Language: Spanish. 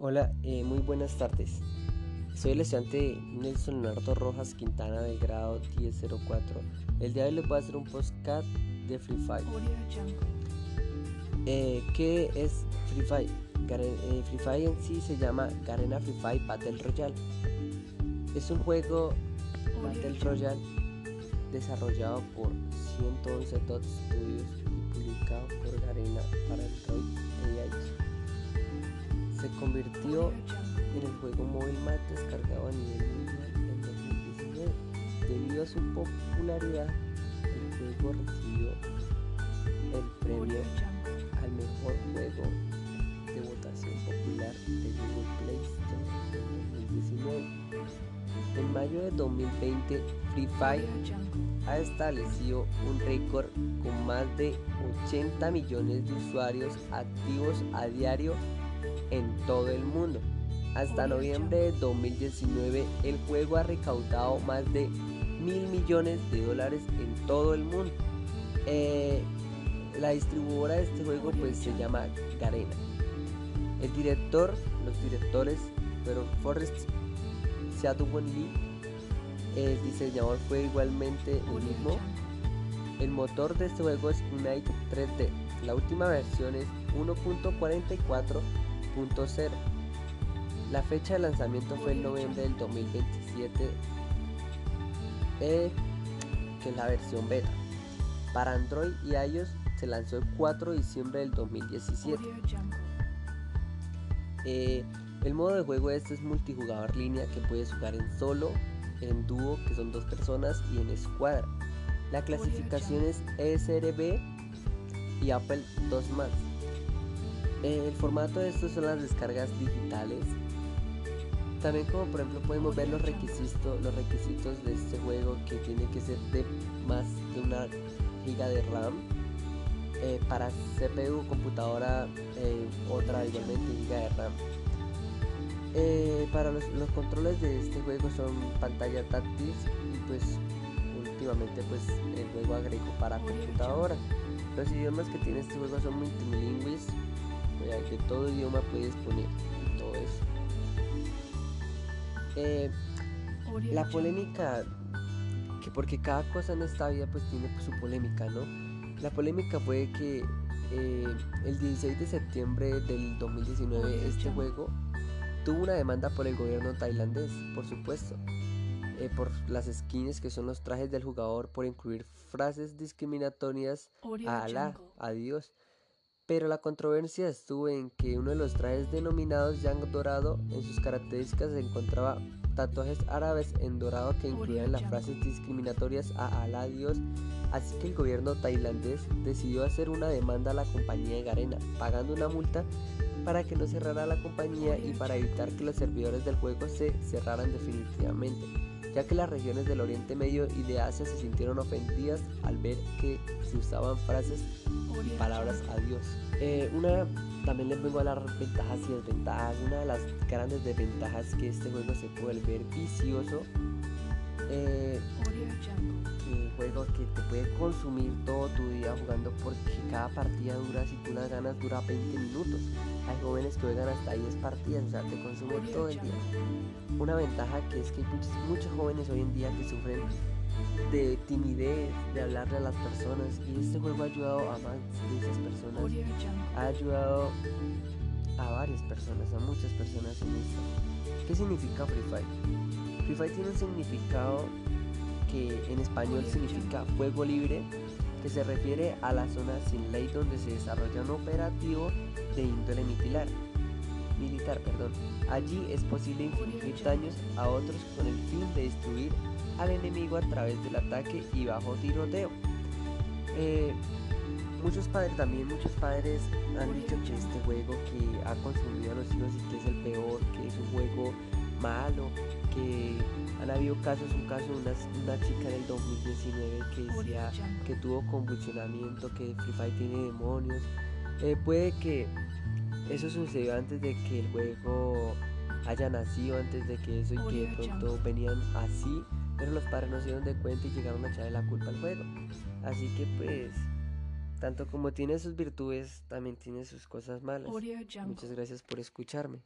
Hola, eh, muy buenas tardes. Soy el estudiante Nelson Leonardo Rojas Quintana del grado 1004. El día de hoy les voy a hacer un postcat de Free Fire. Eh, ¿Qué es Free Fire? Eh, Free Fire en sí se llama Garena Free Fire Battle Royale. Es un juego Battle Royale desarrollado por 111 Dot Studios y publicado por Garena para Android e iOS. Se en el juego móvil más descargado a nivel mundial en 2019. Debido a su popularidad, el juego recibió el premio al mejor juego de votación popular de Google Play Store en 2019. En mayo de 2020, Free Fire ha establecido un récord con más de 80 millones de usuarios activos a diario en todo el mundo. Hasta noviembre de 2019 el juego ha recaudado más de mil millones de dólares en todo el mundo. Eh, la distribuidora de este juego pues se llama Garena. El director, los directores fueron Forrest Seattle Lee. El diseñador fue igualmente el mismo. El motor de este juego es Unite 3D. La última versión es 1.44.0. La fecha de lanzamiento fue el noviembre del 2027, eh, que es la versión beta. Para Android y iOS se lanzó el 4 de diciembre del 2017. Eh, el modo de juego este es multijugador línea que puedes jugar en solo, en dúo, que son dos personas, y en escuadra. La clasificación es ESRB y Apple 2 más. Eh, el formato de estos son las descargas digitales también como por ejemplo podemos ver los requisitos, los requisitos de este juego que tiene que ser de más de una giga de RAM. Eh, para CPU, computadora, eh, otra igualmente giga de RAM. Eh, para los, controles de este juego son pantalla táctil y pues últimamente pues el juego agregó para computadora. Los idiomas que tiene este juego son multilingües, de todo idioma puedes poner todo eso. Eh, la polémica, que porque cada cosa en esta vida pues tiene su polémica, ¿no? La polémica fue que eh, el 16 de septiembre del 2019 este juego tuvo una demanda por el gobierno tailandés, por supuesto, eh, por las skins que son los trajes del jugador por incluir frases discriminatorias a Alá, a Dios. Pero la controversia estuvo en que uno de los trajes denominados Yang Dorado, en sus características se encontraba tatuajes árabes en dorado que incluían las frases discriminatorias a Alá Dios, así que el gobierno tailandés decidió hacer una demanda a la compañía de Garena, pagando una multa para que no cerrara la compañía y para evitar que los servidores del juego se cerraran definitivamente, ya que las regiones del Oriente Medio y de Asia se sintieron ofendidas al ver que se usaban frases y palabras a Dios. Eh, una, también les vengo a las ventajas y desventajas. Una de las grandes desventajas es que este juego se puede ver vicioso. Eh, un juego que te puede consumir todo tu día jugando porque cada partida dura, si tú las ganas, dura 20 minutos. Hay jóvenes que juegan hasta 10 partidas, o sea, te consume todo el día. Una ventaja que es que hay muchos, muchos jóvenes hoy en día que sufren de timidez, de hablarle a las personas y este juego ha ayudado a más de esas personas, ha ayudado a varias personas, a muchas personas en esto. ¿Qué significa Free Fire? Free Fire tiene un significado que en español significa fuego libre, que se refiere a la zona sin ley donde se desarrolla un operativo de índole militar. Militar, perdón. Allí es posible infligir daños a otros con el fin de destruir al enemigo a través del ataque y bajo tiroteo. Eh, muchos padres, también muchos padres han dicho que este juego que ha consumido a los hijos y que es el peor, que es un juego malo, que han habido casos, un caso de una, chica del 2019 que decía que tuvo convulsionamiento, que Free Fire tiene demonios. Eh, puede que eso sucedió antes de que el juego haya nacido, antes de que eso y que de pronto venían así pero los padres no se dieron de cuenta y llegaron a echarle la culpa al juego. Así que pues tanto como tiene sus virtudes, también tiene sus cosas malas. Muchas gracias por escucharme.